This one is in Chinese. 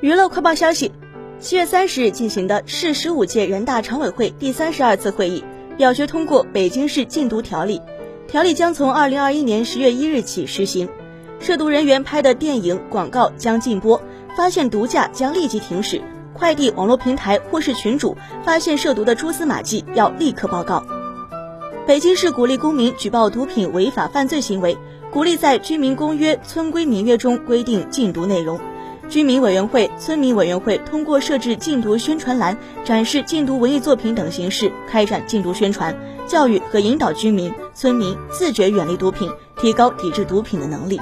娱乐快报消息：七月三十日进行的市十五届人大常委会第三十二次会议表决通过《北京市禁毒条例》，条例将从二零二一年十月一日起实行。涉毒人员拍的电影、广告将禁播，发现毒驾将立即停驶。快递网络平台或是群主发现涉毒的蛛丝马迹，要立刻报告。北京市鼓励公民举报毒品违法犯罪行为，鼓励在居民公约、村规民约中规定禁毒内容。居民委员会、村民委员会通过设置禁毒宣传栏、展示禁毒文艺作品等形式开展禁毒宣传、教育和引导居民、村民自觉远离毒品，提高抵制毒品的能力。